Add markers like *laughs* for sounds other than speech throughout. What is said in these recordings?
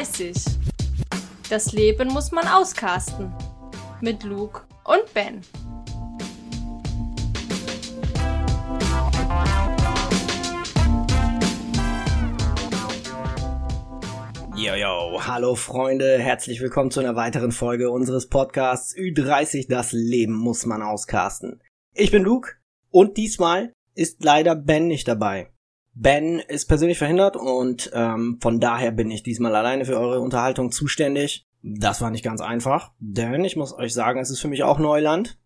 Ü30. Das Leben muss man auskasten. Mit Luke und Ben. Yo, yo, hallo Freunde, herzlich willkommen zu einer weiteren Folge unseres Podcasts Ü30, das Leben muss man auskasten. Ich bin Luke und diesmal ist leider Ben nicht dabei. Ben ist persönlich verhindert und ähm, von daher bin ich diesmal alleine für eure Unterhaltung zuständig. Das war nicht ganz einfach, denn ich muss euch sagen, es ist für mich auch Neuland.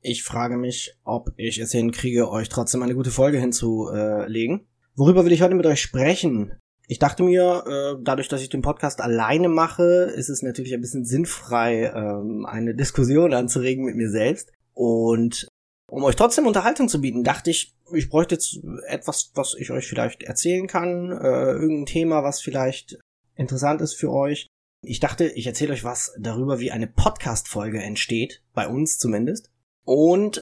Ich frage mich, ob ich es hinkriege, euch trotzdem eine gute Folge hinzulegen. Worüber will ich heute mit euch sprechen? Ich dachte mir, äh, dadurch, dass ich den Podcast alleine mache, ist es natürlich ein bisschen sinnfrei, ähm, eine Diskussion anzuregen mit mir selbst. Und um euch trotzdem Unterhaltung zu bieten, dachte ich, ich bräuchte jetzt etwas, was ich euch vielleicht erzählen kann, äh, irgendein Thema, was vielleicht interessant ist für euch. Ich dachte, ich erzähle euch was darüber, wie eine Podcast-Folge entsteht, bei uns zumindest. Und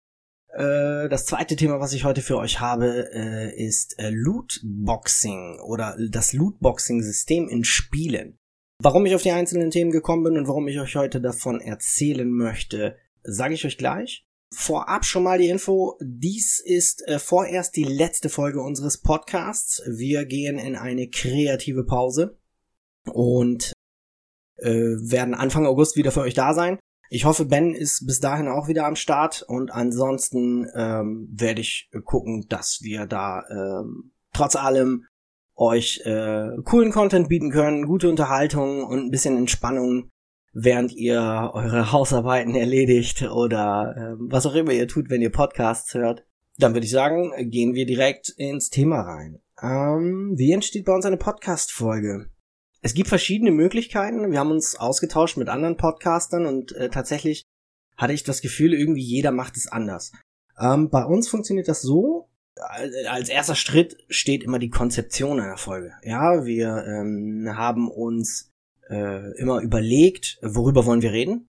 äh, das zweite Thema, was ich heute für euch habe, äh, ist äh, Lootboxing oder das Lootboxing-System in Spielen. Warum ich auf die einzelnen Themen gekommen bin und warum ich euch heute davon erzählen möchte, sage ich euch gleich vorab schon mal die Info. Dies ist äh, vorerst die letzte Folge unseres Podcasts. Wir gehen in eine kreative Pause und äh, werden Anfang August wieder für euch da sein. Ich hoffe, Ben ist bis dahin auch wieder am Start und ansonsten ähm, werde ich gucken, dass wir da ähm, trotz allem euch äh, coolen Content bieten können, gute Unterhaltung und ein bisschen Entspannung während ihr eure Hausarbeiten erledigt oder äh, was auch immer ihr tut, wenn ihr Podcasts hört. Dann würde ich sagen, gehen wir direkt ins Thema rein. Ähm, wie entsteht bei uns eine Podcast-Folge? Es gibt verschiedene Möglichkeiten. Wir haben uns ausgetauscht mit anderen Podcastern und äh, tatsächlich hatte ich das Gefühl, irgendwie jeder macht es anders. Ähm, bei uns funktioniert das so, als erster Schritt steht immer die Konzeption einer Folge. Ja, wir ähm, haben uns äh, immer überlegt, worüber wollen wir reden,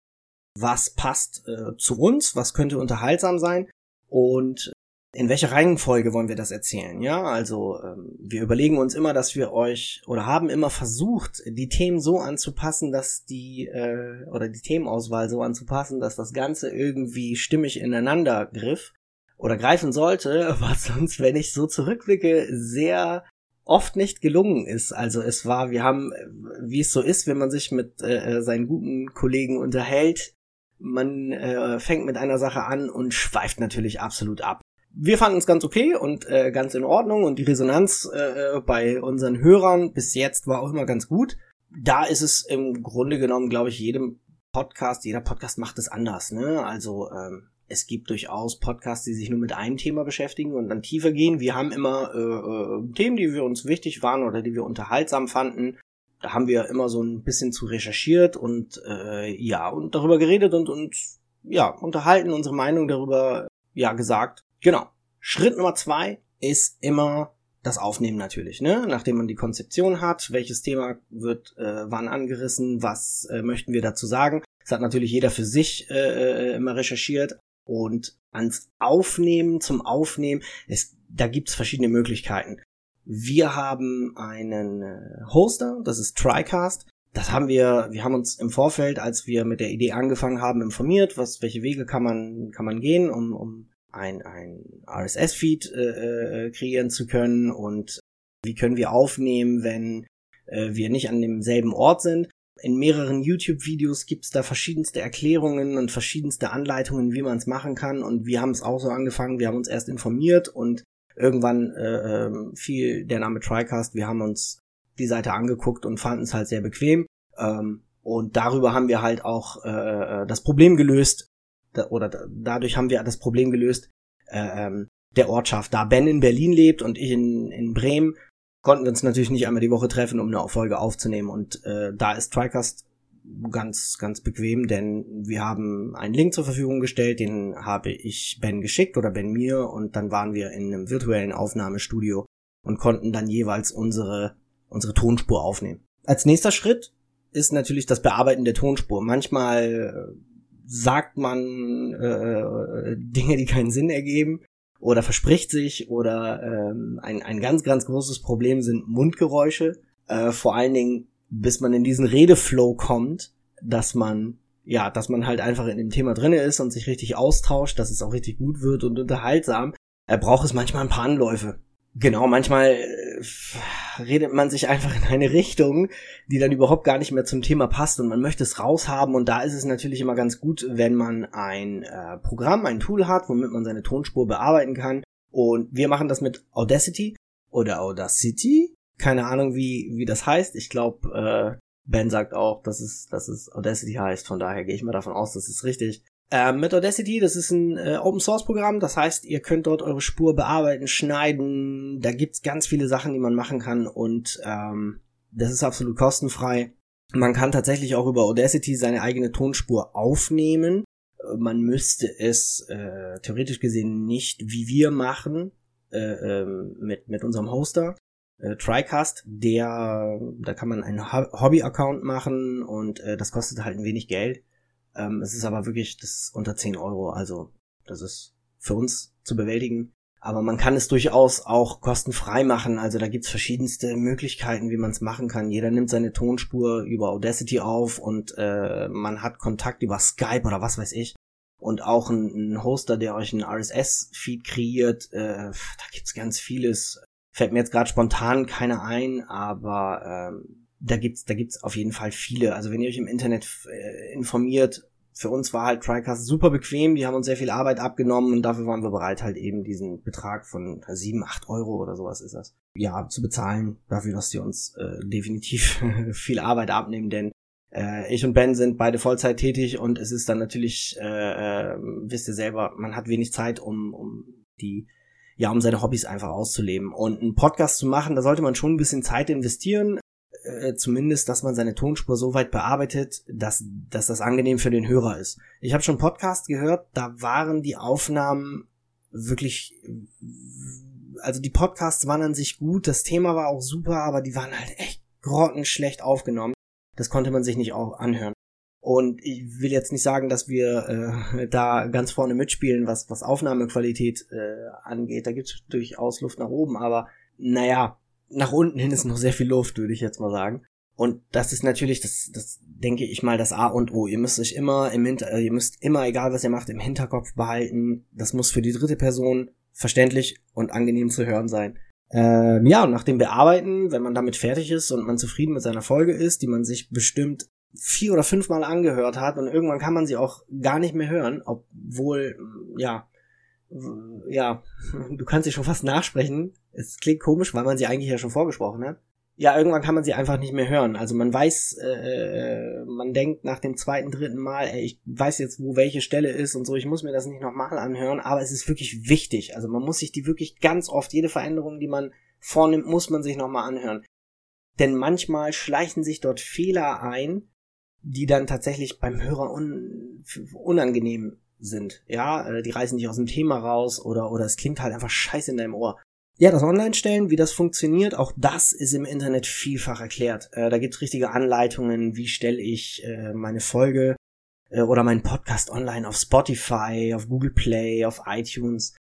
was passt äh, zu uns, was könnte unterhaltsam sein? Und in welcher Reihenfolge wollen wir das erzählen? Ja, also ähm, wir überlegen uns immer, dass wir euch oder haben immer versucht, die Themen so anzupassen, dass die äh, oder die Themenauswahl so anzupassen, dass das Ganze irgendwie stimmig ineinander griff oder greifen sollte, *laughs* was uns, wenn ich so zurückblicke, sehr oft nicht gelungen ist. Also es war, wir haben, wie es so ist, wenn man sich mit äh, seinen guten Kollegen unterhält, man äh, fängt mit einer Sache an und schweift natürlich absolut ab. Wir fanden es ganz okay und äh, ganz in Ordnung und die Resonanz äh, bei unseren Hörern bis jetzt war auch immer ganz gut. Da ist es im Grunde genommen, glaube ich, jedem Podcast, jeder Podcast macht es anders. Ne? Also ähm, es gibt durchaus Podcasts, die sich nur mit einem Thema beschäftigen und dann tiefer gehen. Wir haben immer äh, äh, Themen, die für uns wichtig waren oder die wir unterhaltsam fanden. Da haben wir immer so ein bisschen zu recherchiert und äh, ja, und darüber geredet und uns ja, unterhalten, unsere Meinung darüber ja gesagt. Genau. Schritt Nummer zwei ist immer das Aufnehmen natürlich, ne? Nachdem man die Konzeption hat, welches Thema wird äh, wann angerissen, was äh, möchten wir dazu sagen. Das hat natürlich jeder für sich äh, äh immer recherchiert, und ans Aufnehmen, zum Aufnehmen, es, da gibt's verschiedene Möglichkeiten. Wir haben einen äh, Hoster, das ist TriCast. Das haben wir, wir haben uns im Vorfeld, als wir mit der Idee angefangen haben, informiert, was, welche Wege kann man, kann man gehen, um, um ein, ein RSS-Feed äh, äh, kreieren zu können und wie können wir aufnehmen, wenn äh, wir nicht an demselben Ort sind. In mehreren YouTube-Videos gibt's da verschiedenste Erklärungen und verschiedenste Anleitungen, wie man es machen kann. Und wir haben es auch so angefangen. Wir haben uns erst informiert und irgendwann äh, ähm, fiel der Name TriCast. Wir haben uns die Seite angeguckt und fanden es halt sehr bequem. Ähm, und darüber haben wir halt auch äh, äh das Problem gelöst, da, oder da, dadurch haben wir das Problem gelöst, äh, ähm, der Ortschaft. Da Ben in Berlin lebt und ich in, in Bremen, konnten wir uns natürlich nicht einmal die Woche treffen, um eine Folge aufzunehmen. Und äh, da ist TriCast ganz, ganz bequem, denn wir haben einen Link zur Verfügung gestellt, den habe ich Ben geschickt oder Ben mir und dann waren wir in einem virtuellen Aufnahmestudio und konnten dann jeweils unsere, unsere Tonspur aufnehmen. Als nächster Schritt ist natürlich das Bearbeiten der Tonspur. Manchmal äh, sagt man äh, Dinge, die keinen Sinn ergeben oder verspricht sich oder ähm, ein, ein ganz, ganz großes Problem sind Mundgeräusche. Äh, vor allen Dingen bis man in diesen Redeflow kommt, dass man ja, dass man halt einfach in dem Thema drinne ist und sich richtig austauscht, dass es auch richtig gut wird und unterhaltsam, er braucht es manchmal ein paar Anläufe. Genau, manchmal äh, redet man sich einfach in eine Richtung, die dann überhaupt gar nicht mehr zum Thema passt und man möchte es raushaben und da ist es natürlich immer ganz gut, wenn man ein äh, Programm, ein Tool hat, womit man seine Tonspur bearbeiten kann und wir machen das mit Audacity oder Audacity, keine Ahnung wie wie das heißt. Ich glaube, äh, Ben sagt auch, dass es dass es Audacity heißt, von daher gehe ich mal davon aus, das ist richtig. Äh, mit Audacity, das ist ein äh, Open Source Programm, das heißt, ihr könnt dort eure Spur bearbeiten, schneiden, da gibt's ganz viele Sachen, die man machen kann und ähm, das ist absolut kostenfrei. Man kann tatsächlich auch über Audacity seine eigene Tonspur aufnehmen. Äh, man müsste es äh, theoretisch gesehen nicht wie wir machen äh, ähm, mit mit unserem Hoster äh, TriCast, der da kann man einen Hobby-Account machen und äh, das kostet halt ein wenig Geld. Ähm, es ist aber wirklich das ist unter 10 Euro, also das ist für uns zu bewältigen. Aber man kann es durchaus auch kostenfrei machen. Also da gibt's verschiedenste Möglichkeiten, wie man es machen kann. Jeder nimmt seine Tonspur über Audacity auf und äh, man hat Kontakt über Skype oder was weiß ich. Und auch ein, ein Hoster, der euch einen RSS-Feed kreiert. Äh, da gibt's ganz vieles. Fällt mir jetzt gerade spontan keiner ein, aber ähm, da gibt's, da gibt's auf jeden Fall viele. Also wenn ihr euch im Internet äh, informiert, für uns war halt TriCast super bequem, die haben uns sehr viel Arbeit abgenommen und dafür waren wir bereit, halt eben diesen Betrag von sieben, acht Euro oder sowas ist das, ja, zu bezahlen, dafür, dass die uns äh, definitiv *laughs* viel Arbeit abnehmen, denn äh, ich und Ben sind beide Vollzeit tätig und es ist dann natürlich, äh, äh, wisst ihr selber, man hat wenig Zeit, um, um die ja, um seine Hobbys einfach auszuleben. Und einen Podcast zu machen, da sollte man schon ein bisschen Zeit investieren äh, zumindest, dass man seine Tonspur so weit bearbeitet, dass, dass das angenehm für den Hörer ist. Ich habe schon Podcast gehört, da waren die Aufnahmen wirklich, also die Podcasts waren an sich gut, das Thema war auch super, aber die waren halt echt grottenschlecht aufgenommen. Das konnte man sich nicht auch anhören. Und ich will jetzt nicht sagen, dass wir äh, da ganz vorne mitspielen, was, was Aufnahmequalität äh, angeht. Da gibt es durchaus Luft nach oben, aber naja, nach unten hin ist noch sehr viel Luft, würde ich jetzt mal sagen. Und das ist natürlich, das, das denke ich mal, das A und O. Ihr müsst euch immer im Hinter, äh, ihr müsst immer, egal was ihr macht, im Hinterkopf behalten. Das muss für die dritte Person verständlich und angenehm zu hören sein. Ähm, ja, und nach dem Bearbeiten, wenn man damit fertig ist und man zufrieden mit seiner Folge ist, die man sich bestimmt vier oder fünfmal angehört hat und irgendwann kann man sie auch gar nicht mehr hören, obwohl, ja, ja, *laughs* du kannst sie schon fast nachsprechen. Es klingt komisch, weil man sie eigentlich ja schon vorgesprochen hat. Ja, irgendwann kann man sie einfach nicht mehr hören. Also man weiß, äh, man denkt nach dem zweiten, dritten Mal, ey, ich weiß jetzt, wo welche Stelle ist und so, ich muss mir das nicht nochmal anhören, aber es ist wirklich wichtig. Also man muss sich die wirklich ganz oft, jede Veränderung, die man vornimmt, muss man sich nochmal anhören. Denn manchmal schleichen sich dort Fehler ein, die dann tatsächlich beim Hörer un unangenehm sind. Ja, äh, die reißen dich aus dem Thema raus oder, oder es klingt halt einfach scheiße in deinem Ohr. Ja, das Online-Stellen, wie das funktioniert, auch das ist im Internet vielfach erklärt. Äh, da gibt's richtige Anleitungen, wie stelle ich äh, meine Folge äh, oder meinen Podcast online auf Spotify, auf Google Play, auf iTunes.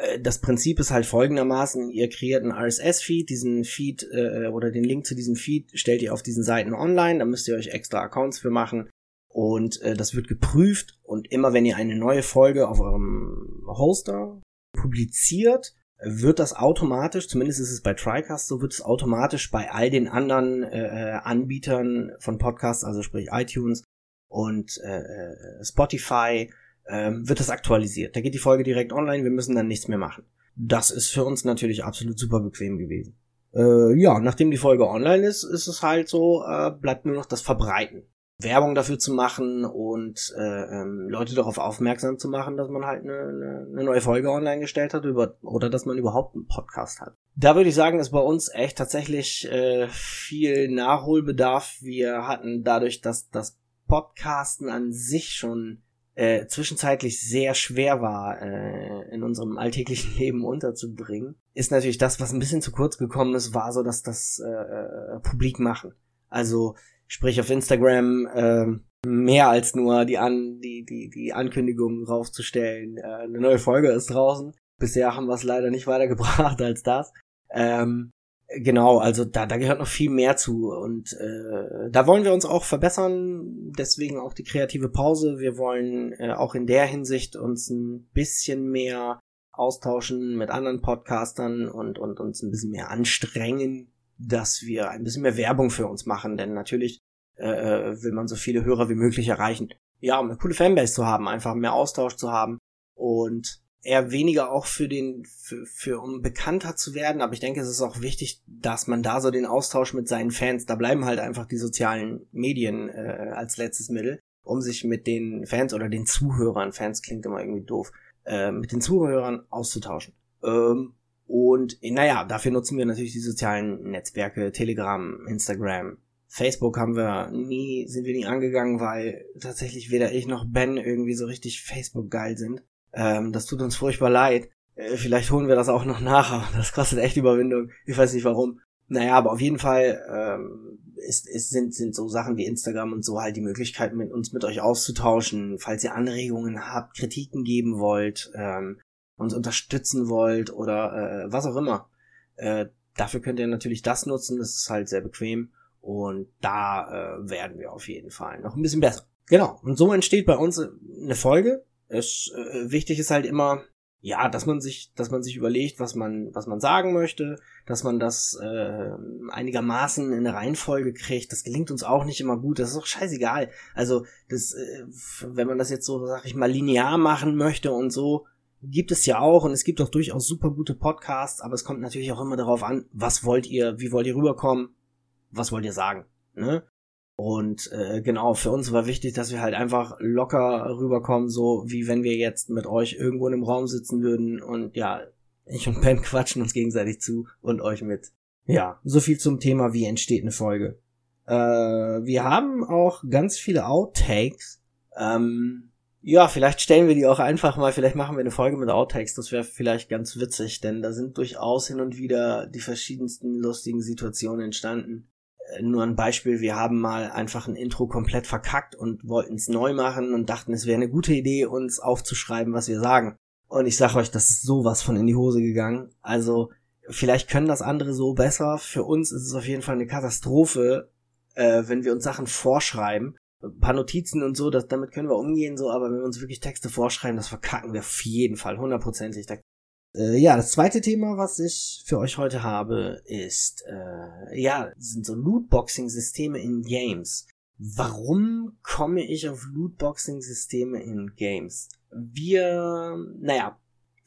Äh, das Prinzip ist halt folgendermaßen, ihr kreiert einen RSS-Feed, diesen Feed äh, oder den Link zu diesem Feed stellt ihr auf diesen Seiten online, da müsst ihr euch extra Accounts für machen und äh, das wird geprüft und immer wenn ihr eine neue Folge auf eurem Hoster publiziert, wird das automatisch, zumindest ist es bei TriCast so, wird es automatisch bei all den anderen äh, äh Anbietern von Podcasts, also sprich iTunes und äh, äh, Spotify, äh, wird das aktualisiert. Da geht die Folge direkt online, wir müssen dann nichts mehr machen. Das ist für uns natürlich absolut super bequem gewesen. Äh, ja, nachdem die Folge online ist, ist es halt so, äh, bleibt nur noch das Verbreiten. Werbung dafür zu machen und äh, ähm, Leute darauf aufmerksam zu machen, dass man halt eine, eine, eine neue Folge online gestellt hat über, oder dass man überhaupt einen Podcast hat. Da würde ich sagen, ist bei uns echt tatsächlich äh, viel Nachholbedarf. Wir hatten dadurch, dass das Podcasten an sich schon äh, zwischenzeitlich sehr schwer war, äh, in unserem alltäglichen *laughs* Leben unterzubringen, ist natürlich das, was ein bisschen zu kurz gekommen ist, war so, dass das äh, äh publik machen. Also sprich auf Instagram äh, mehr als nur die an die die die Ankündigung raufzustellen. Äh, eine neue Folge ist draußen. Bisher haben wir es leider nicht *laughs* weitergebracht als das. Ähm, Genau, also da, da gehört noch viel mehr zu und äh, da wollen wir uns auch verbessern, deswegen auch die kreative Pause. Wir wollen äh, auch in der Hinsicht uns ein bisschen mehr austauschen mit anderen Podcastern und, und uns ein bisschen mehr anstrengen, dass wir ein bisschen mehr Werbung für uns machen, denn natürlich äh, äh will man so viele Hörer wie möglich erreichen. Ja, um eine coole Fanbase zu haben, einfach mehr Austausch zu haben und eher weniger auch für den, für, für um bekannter zu werden, aber ich denke, es ist auch wichtig, dass man da so den Austausch mit seinen Fans, da bleiben halt einfach die sozialen Medien äh, als letztes Mittel, um sich mit den Fans oder den Zuhörern, Fans klingt immer irgendwie doof, äh, mit den Zuhörern auszutauschen. Ähm, und naja, dafür nutzen wir natürlich die sozialen Netzwerke, Telegram, Instagram, Facebook haben wir nie, sind wir nie angegangen, weil tatsächlich weder ich noch Ben irgendwie so richtig Facebook geil sind. Ähm, das tut uns furchtbar leid. Äh, vielleicht holen wir das auch noch nach, *laughs* aber das kostet echt Überwindung. Ich weiß nicht warum. Naja, aber auf jeden Fall ähm, ist, ist, sind, sind so Sachen wie Instagram und so halt die Möglichkeit, mit uns mit euch auszutauschen, falls ihr Anregungen habt, Kritiken geben wollt, ähm, uns unterstützen wollt oder äh, was auch immer. Äh, dafür könnt ihr natürlich das nutzen, das ist halt sehr bequem und da äh, werden wir auf jeden Fall noch ein bisschen besser. Genau, und so entsteht bei uns eine Folge, es äh, wichtig ist halt immer, ja, dass man sich, dass man sich überlegt, was man, was man sagen möchte, dass man das äh, einigermaßen in eine Reihenfolge kriegt. Das gelingt uns auch nicht immer gut. Das ist auch scheißegal. Also, das, äh, wenn man das jetzt so, sag ich mal, linear machen möchte und so, gibt es ja auch und es gibt auch durchaus super gute Podcasts, aber es kommt natürlich auch immer darauf an, was wollt ihr, wie wollt ihr rüberkommen, was wollt ihr sagen, ne? Und äh, genau, für uns war wichtig, dass wir halt einfach locker rüberkommen, so wie wenn wir jetzt mit euch irgendwo in einem Raum sitzen würden und ja, ich und Ben *laughs* quatschen uns gegenseitig zu und euch mit. Ja, so viel zum Thema, wie entsteht eine Folge. Äh, wir haben auch ganz viele Outtakes. Ähm, ja, vielleicht stellen wir die auch einfach mal, vielleicht machen wir eine Folge mit Outtakes, das wäre vielleicht ganz witzig, denn da sind durchaus hin und wieder die verschiedensten lustigen Situationen entstanden nur ein Beispiel, wir haben mal einfach ein Intro komplett verkackt und wollten es neu machen und dachten, es wäre eine gute Idee, uns aufzuschreiben, was wir sagen. Und ich sag euch, das ist sowas von in die Hose gegangen. Also, vielleicht können das andere so besser. Für uns ist es auf jeden Fall eine Katastrophe, äh, wenn wir uns Sachen vorschreiben. Ein paar Notizen und so, das, damit können wir umgehen, so, aber wenn wir uns wirklich Texte vorschreiben, das verkacken wir auf jeden Fall, hundertprozentig. Da äh, ja, das zweite Thema, was ich für euch heute habe, ist, äh, ja, sind so Lootboxing-Systeme in Games. Warum komme ich auf Lootboxing-Systeme in Games? Wir, naja,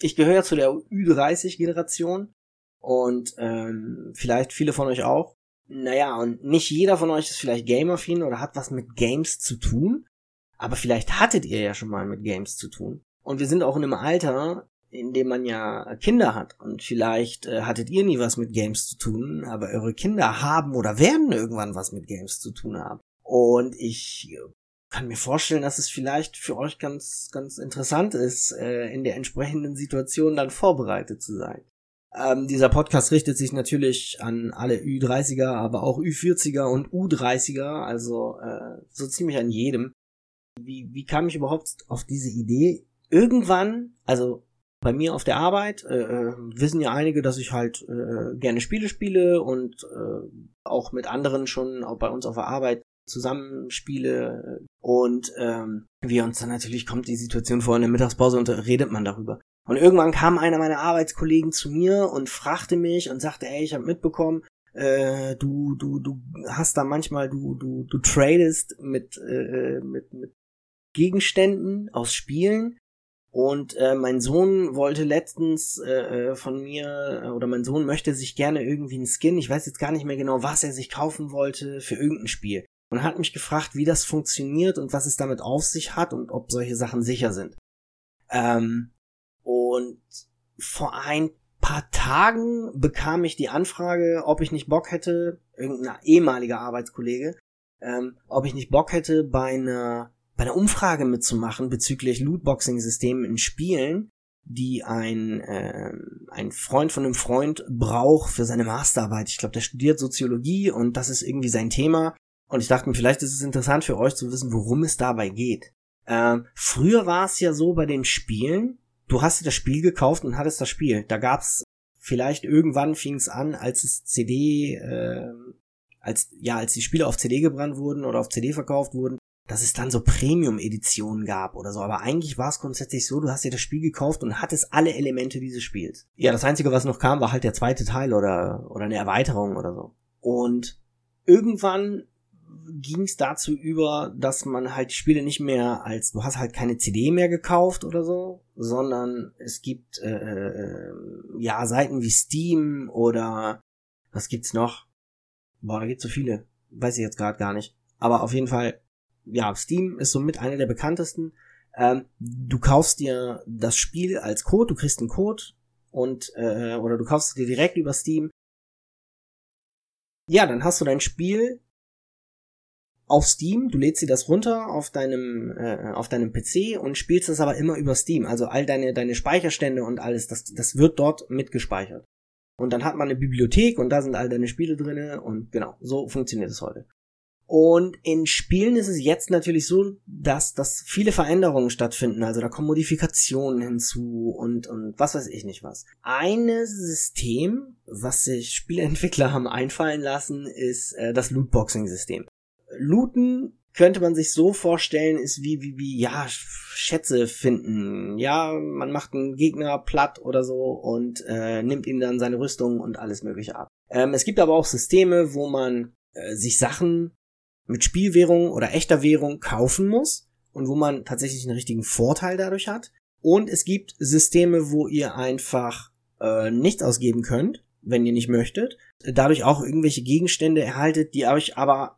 ich gehöre zu der Ü30-Generation und ähm, vielleicht viele von euch auch. Naja, und nicht jeder von euch ist vielleicht gamer-affin oder hat was mit Games zu tun, aber vielleicht hattet ihr ja schon mal mit Games zu tun. Und wir sind auch in einem Alter, in dem man ja Kinder hat. Und vielleicht äh, hattet ihr nie was mit Games zu tun, aber eure Kinder haben oder werden irgendwann was mit Games zu tun haben. Und ich kann mir vorstellen, dass es vielleicht für euch ganz, ganz interessant ist, äh, in der entsprechenden Situation dann vorbereitet zu sein. Ähm, dieser Podcast richtet sich natürlich an alle Ü30er, aber auch Ü40er und U30er, also äh, so ziemlich an jedem. Wie, wie kam ich überhaupt auf diese Idee? Irgendwann, also bei mir auf der Arbeit äh, äh, wissen ja einige, dass ich halt äh, gerne Spiele spiele und äh, auch mit anderen schon auch bei uns auf der Arbeit zusammenspiele und ähm, wir uns dann natürlich kommt die Situation vor in der Mittagspause und redet man darüber. Und irgendwann kam einer meiner Arbeitskollegen zu mir und fragte mich und sagte, ey, ich habe mitbekommen, äh, du du du hast da manchmal du du du tradest mit äh, mit mit Gegenständen aus Spielen und äh, mein Sohn wollte letztens äh, äh, von mir, äh, oder mein Sohn möchte sich gerne irgendwie einen Skin, ich weiß jetzt gar nicht mehr genau, was er sich kaufen wollte für irgendein Spiel. Und hat mich gefragt, wie das funktioniert und was es damit auf sich hat und ob solche Sachen sicher sind. Ähm, und vor ein paar Tagen bekam ich die Anfrage, ob ich nicht Bock hätte, irgendein ehemaliger Arbeitskollege, ähm, ob ich nicht Bock hätte, bei einer bei einer Umfrage mitzumachen bezüglich Lootboxing-Systemen in Spielen, die ein, äh, ein Freund von einem Freund braucht für seine Masterarbeit. Ich glaube, der studiert Soziologie und das ist irgendwie sein Thema. Und ich dachte mir, vielleicht ist es interessant für euch zu wissen, worum es dabei geht. Äh, früher war es ja so bei den Spielen, du hast dir das Spiel gekauft und hattest das Spiel. Da gab's vielleicht irgendwann fing es an, als es CD, äh, als, ja, als die Spiele auf CD gebrannt wurden oder auf CD verkauft wurden, dass es dann so Premium-Editionen gab oder so. Aber eigentlich war es grundsätzlich so, du hast dir das Spiel gekauft und hattest alle Elemente dieses Spiels. Ja, das Einzige, was noch kam, war halt der zweite Teil oder, oder eine Erweiterung oder so. Und irgendwann ging es dazu über, dass man halt die Spiele nicht mehr als, du hast halt keine CD mehr gekauft oder so, sondern es gibt äh, äh, ja Seiten wie Steam oder was gibt's noch? Boah, da gibt's so viele, weiß ich jetzt gerade gar nicht. Aber auf jeden Fall, ja, Steam ist somit einer der bekanntesten. Ähm, du kaufst dir das Spiel als Code, du kriegst einen Code und äh, oder du kaufst es dir direkt über Steam. Ja, dann hast du dein Spiel auf Steam, du lädst dir das runter auf deinem äh, auf deinem PC und spielst das aber immer über Steam. Also all deine deine Speicherstände und alles, das das wird dort mitgespeichert. Und dann hat man eine Bibliothek und da sind all deine Spiele drinne und genau, so funktioniert es heute. Und in Spielen ist es jetzt natürlich so, dass, dass viele Veränderungen stattfinden. Also da kommen Modifikationen hinzu und, und was weiß ich nicht was. Ein System, was sich Spieleentwickler *laughs* haben einfallen lassen, ist äh, das Lootboxing-System. Looten könnte man sich so vorstellen, ist wie, wie, wie, ja, Schätze finden. Ja, man macht einen Gegner platt oder so und äh, nimmt ihm dann seine Rüstung und alles mögliche ab. Ähm, es gibt aber auch Systeme, wo man äh, sich Sachen mit Spielwährung oder echter Währung kaufen muss und wo man tatsächlich einen richtigen Vorteil dadurch hat. Und es gibt Systeme, wo ihr einfach äh, nichts ausgeben könnt, wenn ihr nicht möchtet, dadurch auch irgendwelche Gegenstände erhaltet, die euch aber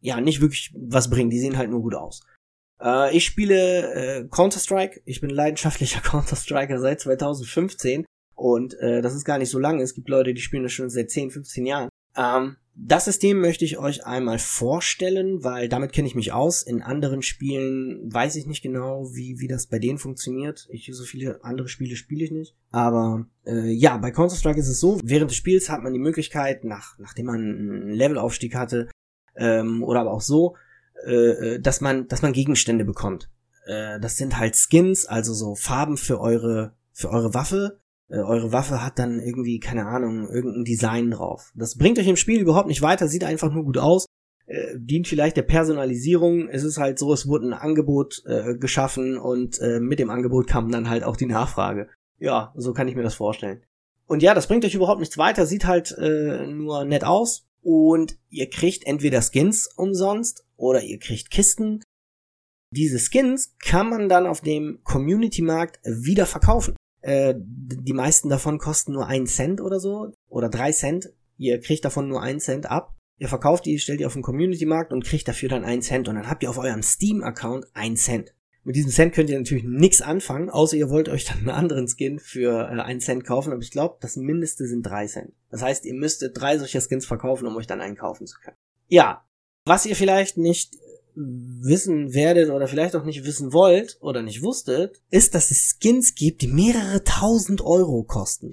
ja nicht wirklich was bringen. Die sehen halt nur gut aus. Äh, ich spiele äh, Counter-Strike. Ich bin leidenschaftlicher *laughs* Counter-Striker seit 2015 und äh, das ist gar nicht so lange. Es gibt Leute, die spielen das schon seit 10, 15 Jahren. Ähm, das System möchte ich euch einmal vorstellen, weil damit kenne ich mich aus. In anderen Spielen weiß ich nicht genau, wie, wie das bei denen funktioniert. Ich so viele andere Spiele spiele ich nicht. Aber äh, ja, bei Counter-Strike ist es so, während des Spiels hat man die Möglichkeit, nach, nachdem man einen Levelaufstieg hatte, ähm, oder aber auch so, äh, äh, dass man, dass man Gegenstände bekommt. Äh, das sind halt Skins, also so Farben für eure, für eure Waffe. Äh, eure Waffe hat dann irgendwie, keine Ahnung, irgendein Design drauf. Das bringt euch im Spiel überhaupt nicht weiter, sieht einfach nur gut aus. Äh, dient vielleicht der Personalisierung. Es ist halt so, es wurde ein Angebot äh, geschaffen und äh, mit dem Angebot kam dann halt auch die Nachfrage. Ja, so kann ich mir das vorstellen. Und ja, das bringt euch überhaupt nichts weiter, sieht halt äh, nur nett aus, und ihr kriegt entweder Skins umsonst oder ihr kriegt Kisten. Diese Skins kann man dann auf dem Community-Markt wieder verkaufen. Äh, die meisten davon kosten nur einen Cent oder so oder drei Cent. Ihr kriegt davon nur einen Cent ab. Ihr verkauft die, stellt die auf den Community-Markt und kriegt dafür dann einen Cent und dann habt ihr auf eurem Steam-Account einen Cent. Mit diesem Cent könnt ihr natürlich nichts anfangen, außer ihr wollt euch dann einen anderen Skin für äh, einen Cent kaufen, aber ich glaube, das Mindeste sind drei Cent. Das heißt, ihr müsstet drei solcher Skins verkaufen, um euch dann einen kaufen zu können. Ja, was ihr vielleicht nicht wissen werdet oder vielleicht auch nicht wissen wollt oder nicht wusstet, ist, dass es Skins gibt, die mehrere tausend Euro kosten.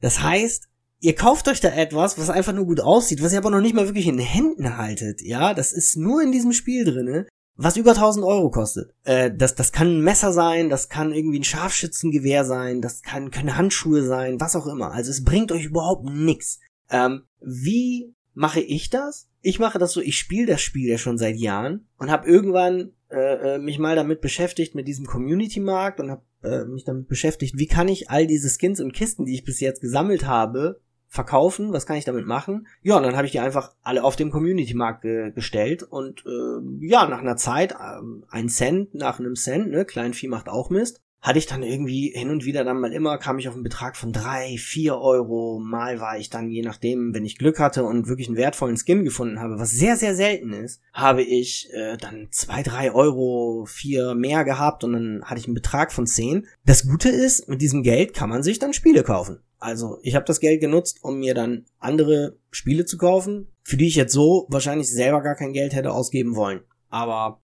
Das heißt, ihr kauft euch da etwas, was einfach nur gut aussieht, was ihr aber noch nicht mal wirklich in den Händen haltet, ja, das ist nur in diesem Spiel drinne was über 1000 Euro kostet. Äh, das, das kann ein Messer sein, das kann irgendwie ein Scharfschützengewehr sein, das kann, können Handschuhe sein, was auch immer. Also es bringt euch überhaupt nichts. Ähm, wie mache ich das? Ich mache das so, ich spiele das Spiel ja schon seit Jahren und habe irgendwann äh, äh, mich mal damit beschäftigt mit diesem Community-Markt und habe äh, mich damit beschäftigt, wie kann ich all diese Skins und Kisten, die ich bis jetzt gesammelt habe, verkaufen, was kann ich damit machen? Ja, und dann habe ich die einfach alle auf dem Community-Markt ge gestellt und äh, ja, nach einer Zeit, äh, ein Cent nach einem Cent, ne, Kleinvieh macht auch Mist, hatte ich dann irgendwie hin und wieder dann mal immer, kam ich auf einen Betrag von drei, vier Euro, mal war ich dann, je nachdem, wenn ich Glück hatte und wirklich einen wertvollen Skin gefunden habe, was sehr, sehr selten ist, habe ich äh, dann zwei, drei Euro, vier mehr gehabt und dann hatte ich einen Betrag von zehn. Das Gute ist, mit diesem Geld kann man sich dann Spiele kaufen. Also ich habe das Geld genutzt, um mir dann andere Spiele zu kaufen, für die ich jetzt so wahrscheinlich selber gar kein Geld hätte ausgeben wollen. Aber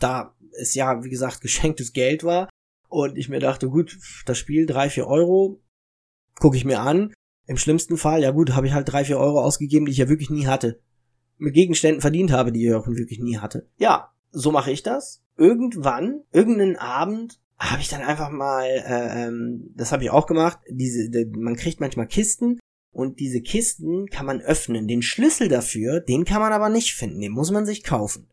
da es ja, wie gesagt, *laughs* geschenktes Geld war und ich mir dachte, gut, das Spiel drei vier Euro, gucke ich mir an. Im schlimmsten Fall, ja gut, habe ich halt drei vier Euro ausgegeben, die ich ja wirklich nie hatte. Mit Gegenständen verdient habe, die ich auch wirklich nie hatte. Ja, so mache ich das. Irgendwann, irgendeinen Abend, habe ich dann einfach mal, äh, ähm, das habe ich auch gemacht, diese, de, man kriegt manchmal Kisten und diese Kisten kann man öffnen. Den Schlüssel dafür, den kann man aber nicht finden, den muss man sich kaufen.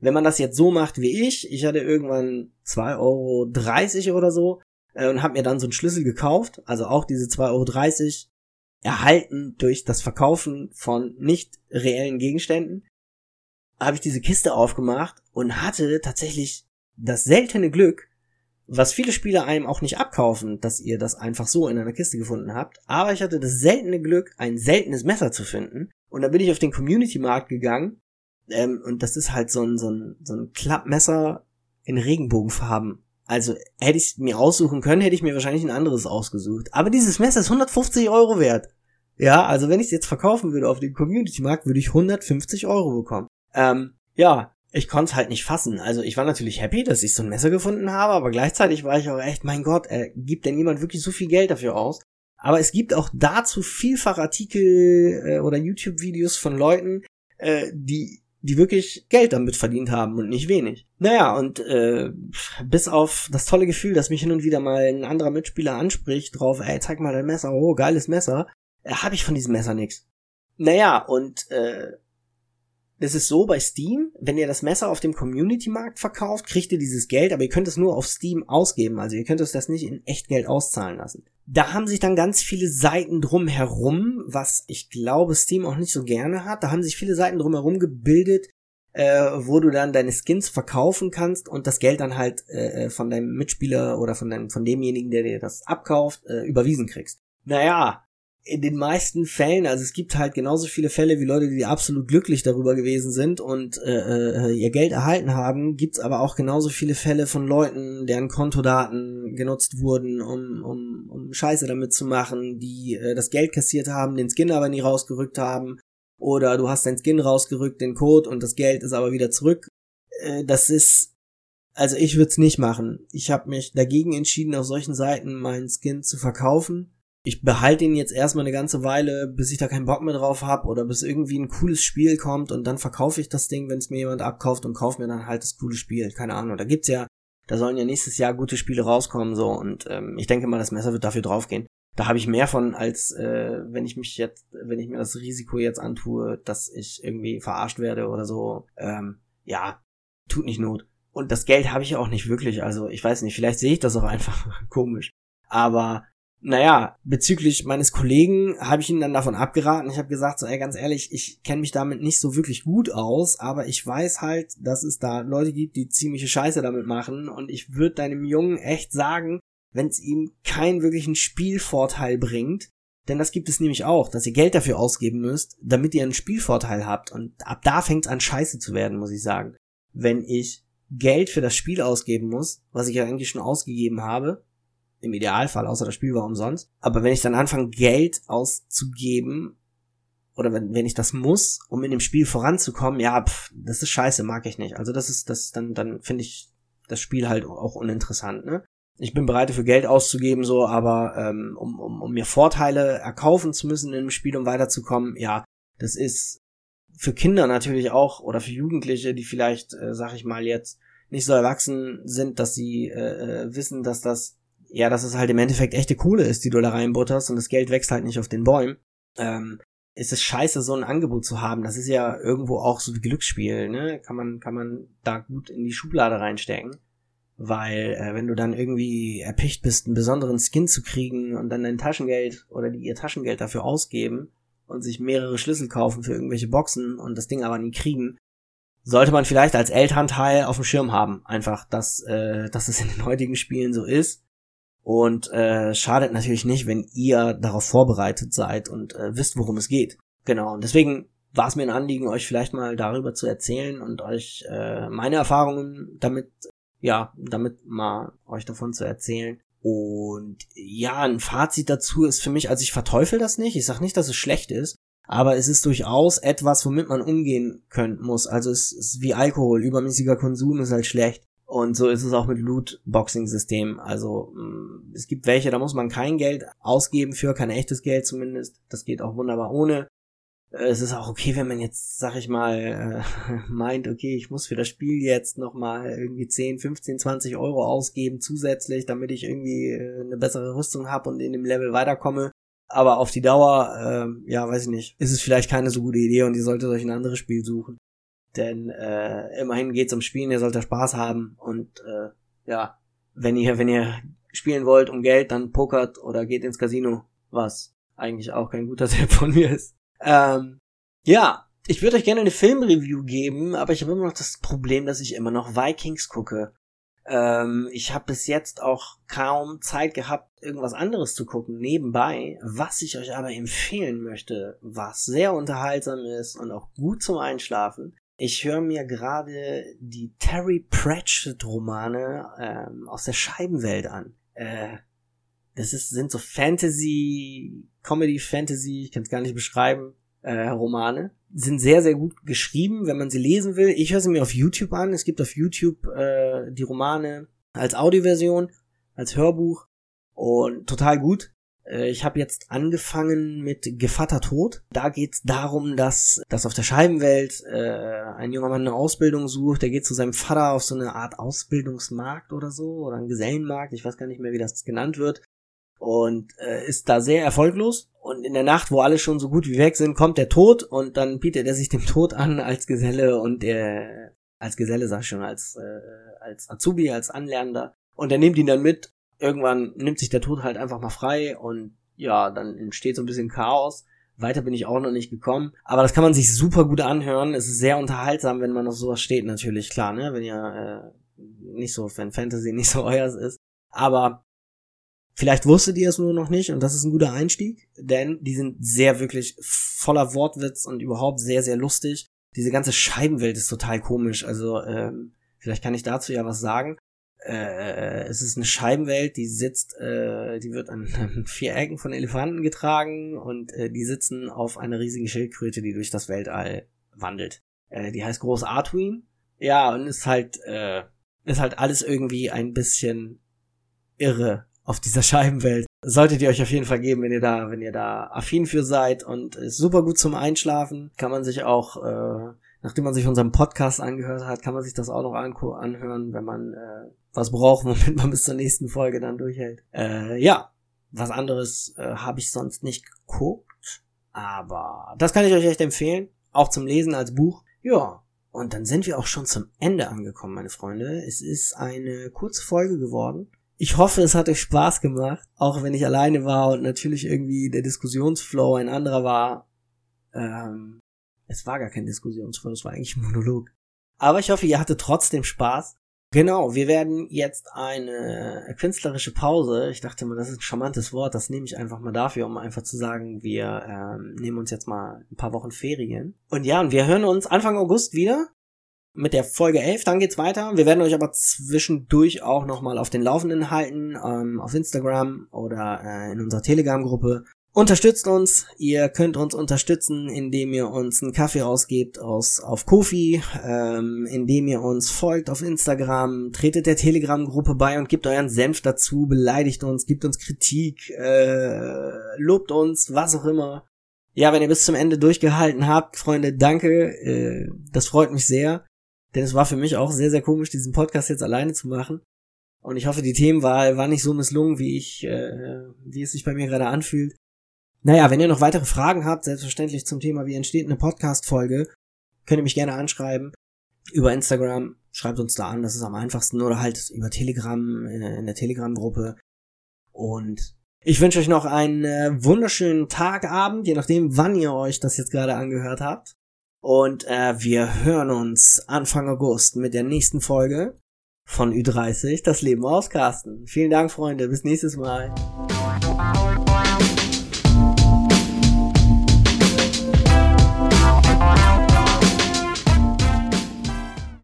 Wenn man das jetzt so macht wie ich, ich hatte irgendwann 2,30 Euro oder so äh, und habe mir dann so einen Schlüssel gekauft, also auch diese 2,30 Euro erhalten durch das Verkaufen von nicht reellen Gegenständen, habe ich diese Kiste aufgemacht und hatte tatsächlich das seltene Glück, was viele Spieler einem auch nicht abkaufen, dass ihr das einfach so in einer Kiste gefunden habt. Aber ich hatte das seltene Glück, ein seltenes Messer zu finden. Und da bin ich auf den Community-Markt gegangen. Ähm, und das ist halt so ein, so ein, so ein Klappmesser in Regenbogenfarben. Also hätte ich mir aussuchen können, hätte ich mir wahrscheinlich ein anderes ausgesucht. Aber dieses Messer ist 150 Euro wert. Ja, also wenn ich es jetzt verkaufen würde auf dem Community-Markt, würde ich 150 Euro bekommen. Ähm, ja, ich konnte es halt nicht fassen. Also ich war natürlich happy, dass ich so ein Messer gefunden habe, aber gleichzeitig war ich auch echt, mein Gott, äh, gibt denn jemand wirklich so viel Geld dafür aus? Aber es gibt auch dazu vielfach Artikel äh, oder YouTube-Videos von Leuten, äh, die die wirklich Geld damit verdient haben und nicht wenig. Naja, und äh, bis auf das tolle Gefühl, dass mich hin und wieder mal ein anderer Mitspieler anspricht, drauf, ey, zeig mal dein Messer, oh, geiles Messer, äh, habe ich von diesem Messer nix. Naja, und äh, das ist so bei Steam, wenn ihr das Messer auf dem Community-Markt verkauft, kriegt ihr dieses Geld, aber ihr könnt es nur auf Steam ausgeben. Also ihr könnt es das nicht in Echtgeld auszahlen lassen. Da haben sich dann ganz viele Seiten drumherum, was ich glaube Steam auch nicht so gerne hat. Da haben sich viele Seiten drumherum gebildet, äh, wo du dann deine Skins verkaufen kannst und das Geld dann halt äh, von deinem Mitspieler oder von, deinem, von demjenigen, der dir das abkauft, äh, überwiesen kriegst. Naja, in den meisten Fällen, also es gibt halt genauso viele Fälle wie Leute, die absolut glücklich darüber gewesen sind und äh, äh, ihr Geld erhalten haben, gibt's aber auch genauso viele Fälle von Leuten, deren Kontodaten genutzt wurden, um, um, um Scheiße damit zu machen, die äh, das Geld kassiert haben, den Skin aber nie rausgerückt haben, oder du hast dein Skin rausgerückt, den Code und das Geld ist aber wieder zurück. Äh, das ist also ich würde es nicht machen. Ich habe mich dagegen entschieden, auf solchen Seiten meinen Skin zu verkaufen ich behalte ihn jetzt erstmal eine ganze Weile, bis ich da keinen Bock mehr drauf habe oder bis irgendwie ein cooles Spiel kommt und dann verkaufe ich das Ding, wenn es mir jemand abkauft und kaufe mir dann halt das coole Spiel. Keine Ahnung. Da gibt's ja, da sollen ja nächstes Jahr gute Spiele rauskommen so und ähm, ich denke mal, das Messer wird dafür draufgehen. Da habe ich mehr von, als äh, wenn ich mich jetzt, wenn ich mir das Risiko jetzt antue, dass ich irgendwie verarscht werde oder so. Ähm, ja, tut nicht Not. Und das Geld habe ich auch nicht wirklich. Also ich weiß nicht, vielleicht sehe ich das auch einfach *laughs* komisch. Aber naja, bezüglich meines Kollegen habe ich ihn dann davon abgeraten. Ich habe gesagt, so, ey, ganz ehrlich, ich kenne mich damit nicht so wirklich gut aus, aber ich weiß halt, dass es da Leute gibt, die ziemliche Scheiße damit machen und ich würde deinem Jungen echt sagen, wenn es ihm keinen wirklichen Spielvorteil bringt, denn das gibt es nämlich auch, dass ihr Geld dafür ausgeben müsst, damit ihr einen Spielvorteil habt und ab da fängt es an Scheiße zu werden, muss ich sagen. Wenn ich Geld für das Spiel ausgeben muss, was ich ja eigentlich schon ausgegeben habe, im Idealfall, außer das Spiel war umsonst. Aber wenn ich dann anfange, Geld auszugeben, oder wenn, wenn ich das muss, um in dem Spiel voranzukommen, ja, pff, das ist scheiße, mag ich nicht. Also das ist, das, dann, dann finde ich das Spiel halt auch uninteressant, ne? Ich bin bereit für Geld auszugeben, so, aber ähm, um, um, um mir Vorteile erkaufen zu müssen in dem Spiel, um weiterzukommen, ja, das ist für Kinder natürlich auch oder für Jugendliche, die vielleicht, äh, sag ich mal jetzt, nicht so erwachsen sind, dass sie äh, äh wissen, dass das ja, dass es halt im Endeffekt echte Kohle ist, die du da reinbutterst und das Geld wächst halt nicht auf den Bäumen, ähm, ist es scheiße, so ein Angebot zu haben. Das ist ja irgendwo auch so wie Glücksspiel, ne? Kann man, kann man da gut in die Schublade reinstecken. Weil, äh, wenn du dann irgendwie erpicht bist, einen besonderen Skin zu kriegen und dann dein Taschengeld oder die ihr Taschengeld dafür ausgeben und sich mehrere Schlüssel kaufen für irgendwelche Boxen und das Ding aber nie kriegen, sollte man vielleicht als Elternteil auf dem Schirm haben. Einfach, dass, äh, dass es in den heutigen Spielen so ist und äh, schadet natürlich nicht, wenn ihr darauf vorbereitet seid und äh, wisst, worum es geht. Genau, und deswegen war es mir ein Anliegen, euch vielleicht mal darüber zu erzählen und euch äh, meine Erfahrungen damit, ja, damit mal euch davon zu erzählen. Und ja, ein Fazit dazu ist für mich, also ich verteufel das nicht, ich sage nicht, dass es schlecht ist, aber es ist durchaus etwas, womit man umgehen können muss. Also es ist wie Alkohol, übermäßiger Konsum ist halt schlecht. Und so ist es auch mit Loot-Boxing-System. Also mm, es gibt welche, da muss man kein Geld ausgeben für, kein echtes Geld zumindest. Das geht auch wunderbar ohne. Äh, es ist auch okay, wenn man jetzt, sag ich mal, äh, *laughs* meint, okay, ich muss für das Spiel jetzt nochmal irgendwie 10, 15, 20 Euro ausgeben zusätzlich, damit ich irgendwie äh, eine bessere Rüstung habe und in dem Level weiterkomme. Aber auf die Dauer, äh, ja, weiß ich nicht, ist es vielleicht keine so gute Idee und ihr solltet euch ein anderes Spiel suchen. Denn äh, immerhin geht's um Spielen, ihr solltet Spaß haben und äh, ja, wenn ihr, wenn ihr spielen wollt um Geld, dann pokert oder geht ins Casino, was eigentlich auch kein guter *laughs* Tipp von mir ist. Ähm, ja, ich würde euch gerne eine Filmreview geben, aber ich habe immer noch das Problem, dass ich immer noch Vikings gucke. Ähm, ich habe bis jetzt auch kaum Zeit gehabt, irgendwas anderes zu gucken nebenbei. Was ich euch aber empfehlen möchte, was sehr unterhaltsam ist und auch gut zum Einschlafen. Ich höre mir gerade die Terry Pratchett Romane ähm, aus der Scheibenwelt an. Äh, das ist, sind so Fantasy, Comedy Fantasy, ich kann es gar nicht beschreiben, äh, Romane. Sind sehr, sehr gut geschrieben, wenn man sie lesen will. Ich höre sie mir auf YouTube an. Es gibt auf YouTube äh, die Romane als Audioversion, als Hörbuch und total gut. Äh, ich habe jetzt angefangen mit Gevatter Tod. Da geht's darum, dass, dass auf der Scheibenwelt äh, ein junger Mann eine Ausbildung sucht. Der geht zu seinem Vater auf so eine Art Ausbildungsmarkt oder so oder einen Gesellenmarkt. Ich weiß gar nicht mehr, wie das genannt wird und äh, ist da sehr erfolglos. Und in der Nacht, wo alle schon so gut wie weg sind, kommt der Tod und dann bietet er sich dem Tod an als Geselle und er als Geselle sag ich schon, als äh, als Azubi, als Anlernender und er nimmt ihn dann mit. Irgendwann nimmt sich der Tod halt einfach mal frei und ja, dann entsteht so ein bisschen Chaos. Weiter bin ich auch noch nicht gekommen. Aber das kann man sich super gut anhören. Es ist sehr unterhaltsam, wenn man auf sowas steht, natürlich, klar, ne? Wenn ihr äh, nicht so, wenn Fantasy *laughs* nicht so euers ist. Aber Vielleicht wusstet ihr es nur noch nicht und das ist ein guter Einstieg, denn die sind sehr wirklich voller Wortwitz und überhaupt sehr, sehr lustig. Diese ganze Scheibenwelt ist total komisch. Also ähm, vielleicht kann ich dazu ja was sagen. Äh, es ist eine Scheibenwelt, die sitzt, äh, die wird *laughs* an, vier Ecken von Elefanten getragen und äh, die sitzen auf einer riesigen Schildkröte, die durch das Weltall wandelt. Äh, die heißt Groß Artwin. Ja, und ist halt, äh, ist halt alles irgendwie ein bisschen irre auf dieser *laughs* Scheibenwelt. Solltet ihr euch auf jeden Fall geben, wenn ihr da, wenn ihr da affin für seid und ist super gut zum Einschlafen. Kann man sich auch, äh, nachdem man sich unseren Podcast angehört hat, kann man sich das auch noch anhören, wenn man äh, was braucht, *laughs* womit man bis zur nächsten Folge dann durchhält. Äh, ja, was anderes äh, habe ich sonst nicht geguckt, aber das kann ich euch echt empfehlen, auch zum Lesen als Buch. Ja, und dann sind wir auch schon zum Ende angekommen, meine Freunde. Es ist eine kurze Folge geworden. Ich hoffe, es hat euch Spaß gemacht, auch wenn ich alleine war und natürlich irgendwie der Diskussionsflow ein anderer war. Ähm, es war gar kein Diskussionsflow, es war eigentlich ein Monolog. Aber ich hoffe, ihr hattet trotzdem Spaß. Genau, wir werden jetzt eine künstlerische Pause. Ich dachte mal, das ist ein charmantes Wort, das nehme ich einfach mal dafür, um einfach zu sagen, wir ähm, nehmen uns jetzt mal ein paar Wochen Ferien. Und ja, und wir hören uns Anfang August wieder mit der Folge 11. Dann geht's weiter. Wir werden euch aber zwischendurch auch nochmal auf den Laufenden halten, ähm, auf Instagram oder äh, in unserer Telegram-Gruppe. Unterstützt uns. Ihr könnt uns unterstützen, indem ihr uns einen Kaffee ausgebt aus, auf Kofi, ähm, indem ihr uns folgt auf Instagram, tretet der Telegram-Gruppe bei und gebt euren Senf dazu, beleidigt uns, gibt uns Kritik, äh, lobt uns, was auch immer. Ja, wenn ihr bis zum Ende durchgehalten habt, Freunde, danke. Äh, das freut mich sehr. Denn es war für mich auch sehr, sehr komisch, diesen Podcast jetzt alleine zu machen. Und ich hoffe, die Themenwahl war nicht so misslungen, wie ich, äh, wie es sich bei mir gerade anfühlt. Naja, wenn ihr noch weitere Fragen habt, selbstverständlich zum Thema, wie entsteht eine Podcast-Folge, könnt ihr mich gerne anschreiben. Über Instagram, schreibt uns da an, das ist am einfachsten. Oder halt über Telegram, äh, in der Telegram-Gruppe. Und ich wünsche euch noch einen äh, wunderschönen Tag, Abend, je nachdem, wann ihr euch das jetzt gerade angehört habt. Und äh, wir hören uns Anfang August mit der nächsten Folge von Ü30, das Leben aus Carsten. Vielen Dank, Freunde. Bis nächstes Mal.